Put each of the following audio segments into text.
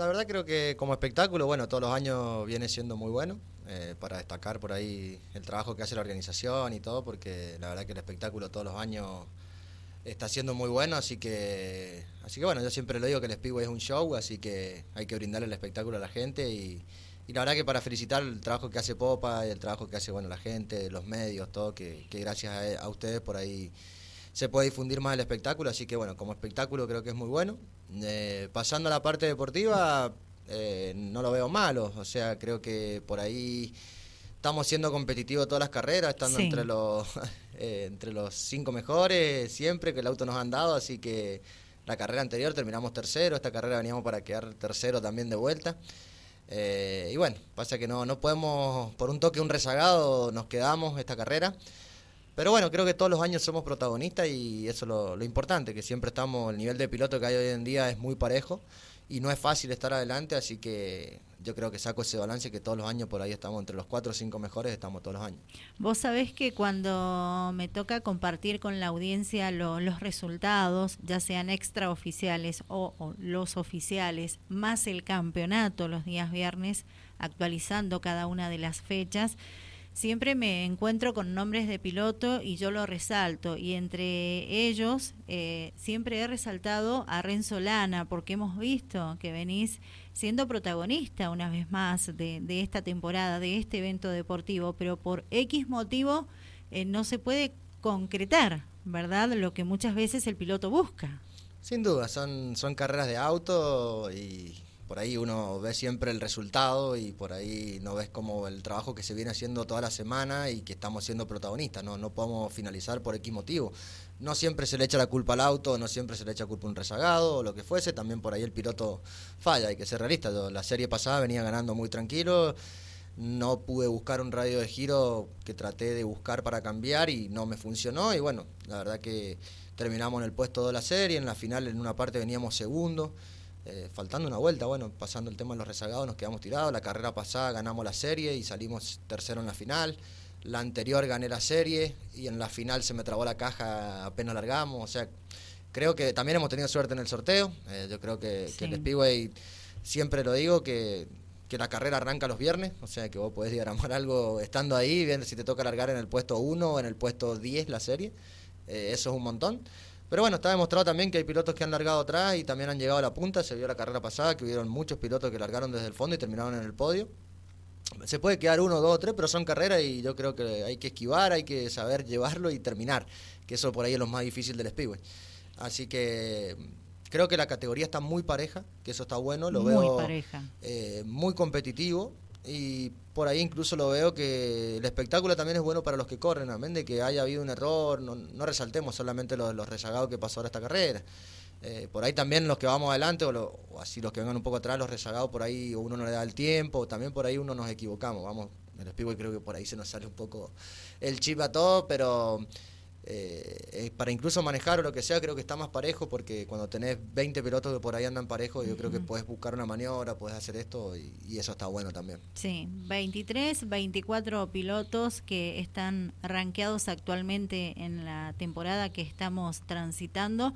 La verdad creo que como espectáculo, bueno, todos los años viene siendo muy bueno. Eh, para destacar por ahí el trabajo que hace la organización y todo, porque la verdad que el espectáculo todos los años está siendo muy bueno, así que, así que bueno, yo siempre lo digo que el Speedway es un show, así que hay que brindarle el espectáculo a la gente y, la verdad que para felicitar el trabajo que hace Popa y el trabajo que hace bueno la gente, los medios, todo, que, gracias a, ustedes por ahí se puede difundir más el espectáculo, así que bueno, como espectáculo creo que es muy bueno. Eh, pasando a la parte deportiva, eh, no lo veo malo, o sea, creo que por ahí estamos siendo competitivos todas las carreras, estando entre los eh, entre los cinco mejores siempre que el auto nos han dado, así que la carrera anterior terminamos tercero, esta carrera veníamos para quedar tercero también de vuelta. Eh, y bueno, pasa que no, no podemos, por un toque, un rezagado, nos quedamos esta carrera. Pero bueno, creo que todos los años somos protagonistas y eso es lo, lo importante, que siempre estamos, el nivel de piloto que hay hoy en día es muy parejo y no es fácil estar adelante, así que yo creo que saco ese balance que todos los años por ahí estamos entre los cuatro o cinco mejores, estamos todos los años. Vos sabés que cuando me toca compartir con la audiencia los resultados, ya sean extraoficiales o los oficiales, más el campeonato los días viernes, actualizando cada una de las fechas, siempre me encuentro con nombres de piloto y yo lo resalto. Y entre ellos eh, siempre he resaltado a Renzo Lana porque hemos visto que venís siendo protagonista una vez más de, esta temporada, de este evento deportivo, pero por X motivo eh, no se puede concretar, ¿verdad? Lo que muchas veces el piloto busca. Sin duda, son, son carreras de auto y por ahí uno ve siempre el resultado y por ahí no ves como el trabajo que se viene haciendo toda la semana y que estamos siendo protagonistas, no, no podemos finalizar por X motivo. No siempre se le echa la culpa al auto, no siempre se le echa culpa a un rezagado o lo que fuese, también por ahí el piloto falla, hay que ser realista. la serie pasada venía ganando muy tranquilo, no pude buscar un radio de giro que traté de buscar para cambiar y no me funcionó y bueno, la verdad que terminamos en el puesto de la serie, en la final en una parte veníamos segundo. Eh, faltando una vuelta, bueno, pasando el tema de los rezagados, nos quedamos tirados. La carrera pasada ganamos la serie y salimos tercero en la final. La anterior gané la serie y en la final se me trabó la caja apenas largamos. O sea, creo que también hemos tenido suerte en el sorteo. Eh, yo creo que, que, el Speedway, siempre lo digo, que, que, la carrera arranca los viernes. O sea, que vos podés diagramar algo estando ahí, viendo si te toca largar en el puesto 1 o en el puesto 10 la serie. Eh, eso es un montón. Pero bueno, está demostrado también que hay pilotos que han largado atrás y también han llegado a la punta. Se vio la carrera pasada que hubieron muchos pilotos que largaron desde el fondo y terminaron en el podio. Se puede quedar uno, dos o tres, pero son carreras y yo creo que hay que esquivar, hay que saber llevarlo y terminar, que eso por ahí es lo más difícil del Speedway. Así que creo que la categoría está muy pareja, que eso está bueno, lo veo eh, muy competitivo y por ahí incluso lo veo que el espectáculo también es bueno para los que corren, amén de que haya habido un error, no, no resaltemos solamente los, rezagados que pasó ahora esta carrera. Eh, por ahí también los que vamos adelante o, así los que vengan un poco atrás, los rezagados por ahí uno no le da el tiempo, también por ahí uno nos equivocamos, vamos, en el Speedway creo que por ahí se nos sale un poco el chip a todo, pero eh, para incluso manejar o lo que sea, creo que está más parejo porque cuando tenés 20 pilotos que por ahí andan parejos, yo creo que puedes buscar una maniobra, puedes hacer esto y, eso está bueno también. Sí, 23, 24 pilotos que están rankeados actualmente en la temporada que estamos transitando.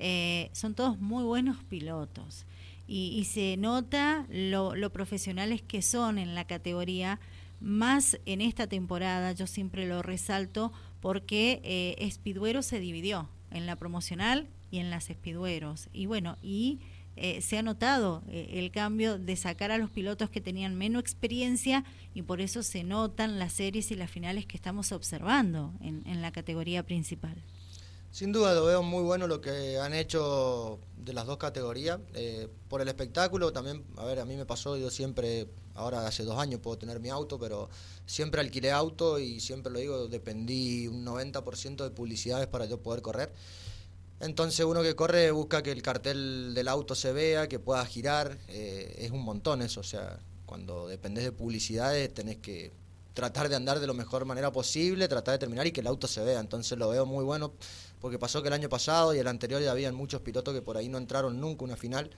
Eh, son todos muy buenos pilotos y, se nota lo, lo profesionales que son en la categoría más en esta temporada, yo siempre lo resalto, porque eh, Espiduero se dividió en la promocional y en las Espidueros. Y bueno, y eh, se ha notado eh, el cambio de sacar a los pilotos que tenían menos experiencia y por eso se notan las series y las finales que estamos observando en, en la categoría principal. Sin duda lo veo muy bueno lo que han hecho de las dos categorías. Eh, por el espectáculo también, a ver, a mí me pasó, yo siempre, ahora hace dos años puedo tener mi auto, pero siempre alquilé auto y siempre lo digo, dependí un 90% de publicidades para yo poder correr. Entonces uno que corre busca que el cartel del auto se vea, que pueda girar, eh, es un montón eso, o sea, cuando dependes de publicidades tenés que tratar de andar de la mejor manera posible, tratar de terminar y que el auto se vea. Entonces lo veo muy bueno porque pasó que el año pasado y el anterior ya habían muchos pilotos que por ahí no entraron nunca una final.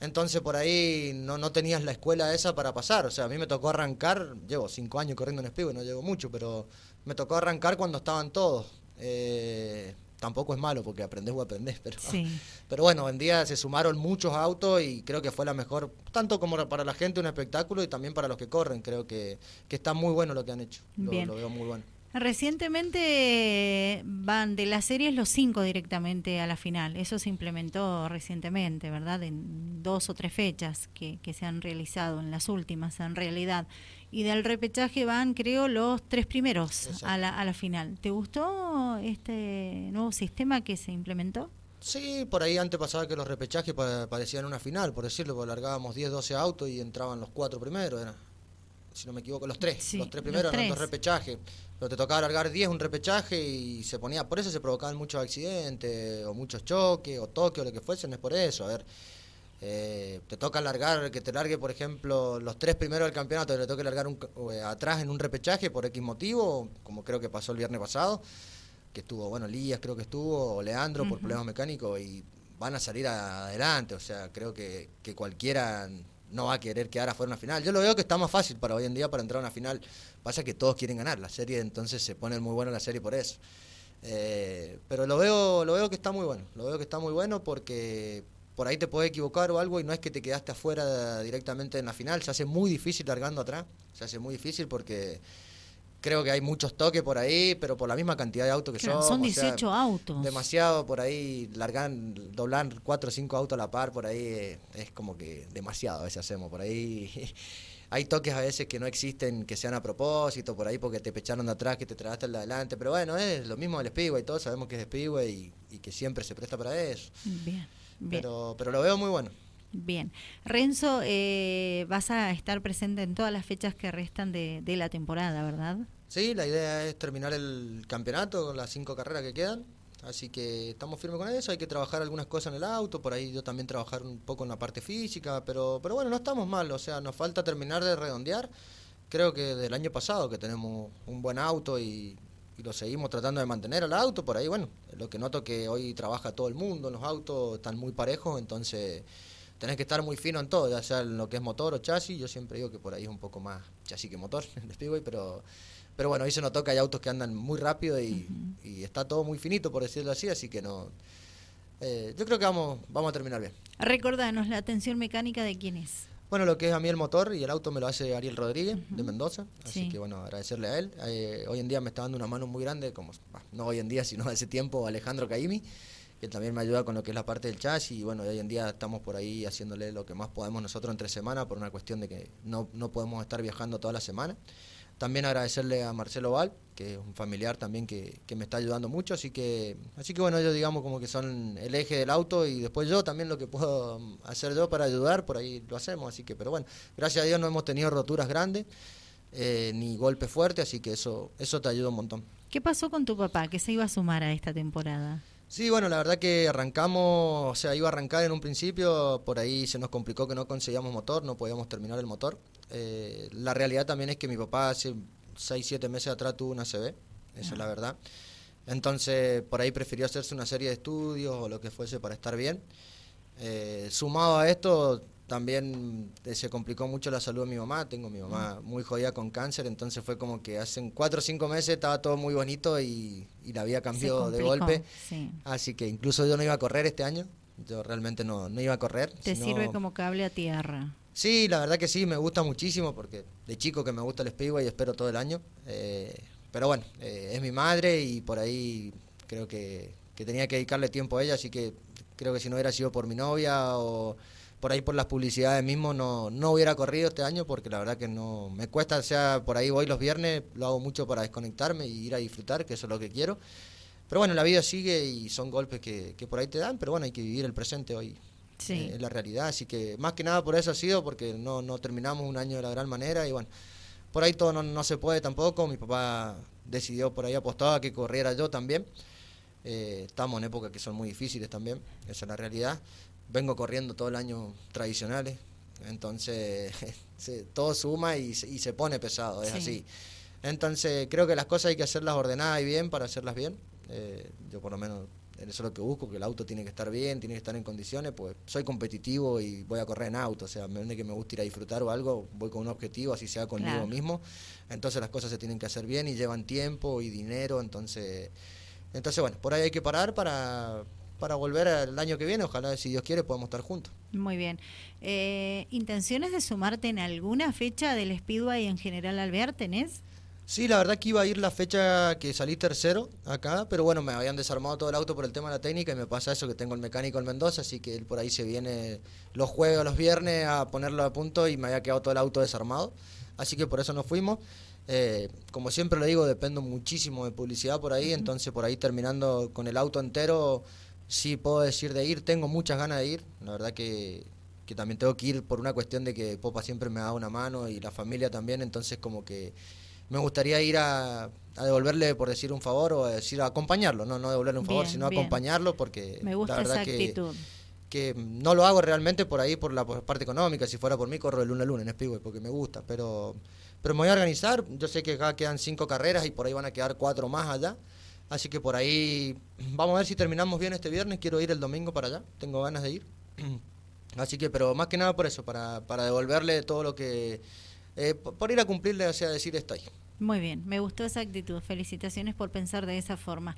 Entonces por ahí no, no tenías la escuela esa para pasar. O sea, a mí me tocó arrancar, llevo cinco años corriendo en Speedway, no llevo mucho, pero me tocó arrancar cuando estaban todos. Eh, tampoco es malo porque aprendés o aprendés, pero, pero bueno, en día se sumaron muchos autos y creo que fue la mejor, tanto como para la gente un espectáculo y también para los que corren, creo que, que está muy bueno lo que han hecho, lo, lo veo muy bueno. Recientemente van de las series los cinco directamente a la final. Eso se implementó recientemente, ¿verdad? En dos o tres fechas que, que se han realizado, en las últimas en realidad. Y del repechaje van, creo, los tres primeros a la, a la final. ¿Te gustó este nuevo sistema que se implementó? Sí, por ahí antes pasaba que los repechajes parecían una final, por decirlo, porque largábamos 10, 12 autos y entraban los cuatro primeros. Era si no me equivoco, los tres. los tres primeros eran dos repechajes. Pero te tocaba largar 10 un repechaje y se ponía. Por eso se provocaban muchos accidentes, o muchos choques, o toques, o lo que fuese, no es por eso. A ver, eh, te toca largar, que te largue, por ejemplo, los tres primeros del campeonato, te toque largar un, eh, atrás en un repechaje por X motivo, como creo que pasó el viernes pasado, que estuvo, bueno, Lías creo que estuvo, o Leandro por problemas mecánicos, y van a salir adelante. O sea, creo que, que cualquiera no va a querer quedar afuera una final. Yo lo veo que está más fácil para hoy en día para entrar a una final. Pasa que todos quieren ganar la serie, entonces se pone muy buena la serie por eso. Eh, pero lo veo, lo veo que está muy bueno. Lo veo que está muy bueno porque por ahí te puedes equivocar o algo y no es que te quedaste afuera directamente en la final. Se hace muy difícil largando atrás. Se hace muy difícil porque creo que hay muchos toques por ahí, pero por la misma cantidad de autos que son. Son 18 autos. Demasiado por ahí, largan, doblar 4 o 5 autos a la par, por ahí eh, es como que demasiado a veces hacemos. Por ahí hay toques a veces que no existen, que sean a propósito, por ahí porque te pecharon de atrás, que te tragaste el de adelante. Pero bueno, es lo mismo del Speedway, todos sabemos que es Speedway y, y que siempre se presta para eso. Bien, bien. Pero, pero lo veo muy bueno. Bien. Renzo, eh, vas a estar presente en todas las fechas que restan de, la temporada, ¿verdad? Sí, la idea es terminar el campeonato con las cinco carreras que quedan. Así que estamos firmes con eso, hay que trabajar algunas cosas en el auto, por ahí yo también trabajar un poco en la parte física, pero, pero bueno, no estamos mal, o sea, nos falta terminar de redondear. Creo que del año pasado que tenemos un buen auto y, lo seguimos tratando de mantener al auto, por ahí, bueno, lo que noto que hoy trabaja todo el mundo, los autos están muy parejos, entonces tenés que estar muy fino en todo, ya sea en lo que es motor o chasis. Yo siempre digo que por ahí es un poco más chasis que motor el Speedway, pero, pero bueno, ahí se notó que hay autos que andan muy rápido y, está todo muy finito, por decirlo así, así que no. Eh, yo creo que vamos, vamos a terminar bien. Recordanos, ¿la atención mecánica de quién es? Bueno, lo que es a mí el motor y el auto me lo hace Ariel Rodríguez de Mendoza, así que bueno, agradecerle a él. Eh, hoy en día me está dando una mano muy grande, como no hoy en día, sino hace tiempo, Alejandro Caimi que también me ayuda con lo que es la parte del chasis y bueno, hoy en día estamos por ahí haciéndole lo que más podemos nosotros entre semana por una cuestión de que no, no podemos estar viajando toda la semana. También agradecerle a Marcelo Val, que es un familiar también que, que, me está ayudando mucho, así que, así que bueno, ellos digamos como que son el eje del auto y después yo también lo que puedo hacer yo para ayudar, por ahí lo hacemos, así que, pero bueno, gracias a Dios no hemos tenido roturas grandes. Eh, ni golpes fuertes, así que eso, eso te ayuda un montón. ¿Qué pasó con tu papá que se iba a sumar a esta temporada? Sí, bueno, la verdad que arrancamos, o sea, iba a arrancar en un principio, por ahí se nos complicó que no conseguíamos motor, no podíamos terminar el motor. Eh, la realidad también es que mi papá hace 6, 7 meses atrás tuvo una CB, esa es la verdad. Entonces, por ahí prefirió hacerse una serie de estudios o lo que fuese para estar bien. Eh, sumado a esto, también eh, se complicó mucho la salud de mi mamá, tengo mi mamá muy jodida con cáncer, entonces fue como que hace cuatro o cinco meses estaba todo muy bonito y, la vida cambió de golpe. Así que incluso yo no iba a correr este año, yo realmente no, no iba a correr. Te sirve como cable a tierra. Sí, la verdad que sí, me gusta muchísimo porque de chico que me gusta el Speedway y espero todo el año. Eh, pero bueno, eh, es mi madre y por ahí creo que, que tenía que dedicarle tiempo a ella, así que creo que si no hubiera sido por mi novia o por ahí por las publicidades mismo no, no hubiera corrido este año porque la verdad que no me cuesta, o sea, por ahí voy los viernes, lo hago mucho para desconectarme y ir a disfrutar, que eso es lo que quiero. Pero bueno, la vida sigue y son golpes que, que por ahí te dan, pero bueno, hay que vivir el presente hoy. Sí. Eh, es la realidad, así que más que nada por eso ha sido, porque no, no terminamos un año de la gran manera y bueno, por ahí todo no, no se puede tampoco, mi papá decidió por ahí apostaba que corriera yo también. Eh, estamos en épocas que son muy difíciles también, esa es la realidad vengo corriendo todo el año tradicionales, entonces todo suma y, se pone pesado, es así. Entonces creo que las cosas hay que hacerlas ordenadas y bien para hacerlas bien. Eh, yo por lo menos eso es lo que busco, que el auto tiene que estar bien, tiene que estar en condiciones, pues soy competitivo y voy a correr en auto, o sea, me que me gusta ir a disfrutar o algo, voy con un objetivo, así sea conmigo mismo. Entonces las cosas se tienen que hacer bien y llevan tiempo y dinero, entonces Entonces, bueno, por ahí hay que parar para, para volver al año que viene. Ojalá, si Dios quiere, podamos estar juntos. Muy bien. Eh, ¿Intenciones de sumarte en alguna fecha del Speedway en general Alvear tenés? Sí, la verdad que iba a ir la fecha que salí tercero acá, pero bueno, me habían desarmado todo el auto por el tema de la técnica y me pasa eso que tengo el mecánico en Mendoza, así que él por ahí se viene los jueves o los viernes a ponerlo a punto y me había quedado todo el auto desarmado, así que por eso nos fuimos. Eh, como siempre le digo, dependo muchísimo de publicidad por ahí, entonces por ahí terminando con el auto entero, sí puedo decir de ir, tengo muchas ganas de ir, la verdad que, que también tengo que ir por una cuestión de que Popa siempre me da una mano y la familia también, entonces como que me gustaría ir a, devolverle, por decir un favor, o a decir acompañarlo, no, no devolverle un favor, sino acompañarlo, porque me gusta la verdad que, que no lo hago realmente por ahí, por la parte económica, si fuera por mí, corro de luna a luna en porque me gusta, pero, pero me voy a organizar, yo sé que acá quedan cinco carreras y por ahí van a quedar cuatro más allá, así que por ahí vamos a ver si terminamos bien este viernes, quiero ir el domingo para allá, tengo ganas de ir. Así que, pero más que nada por eso, para, para devolverle todo lo que eh, por ir a cumplirle, o sea, decir estoy. Muy bien, me gustó esa actitud. Felicitaciones por pensar de esa forma.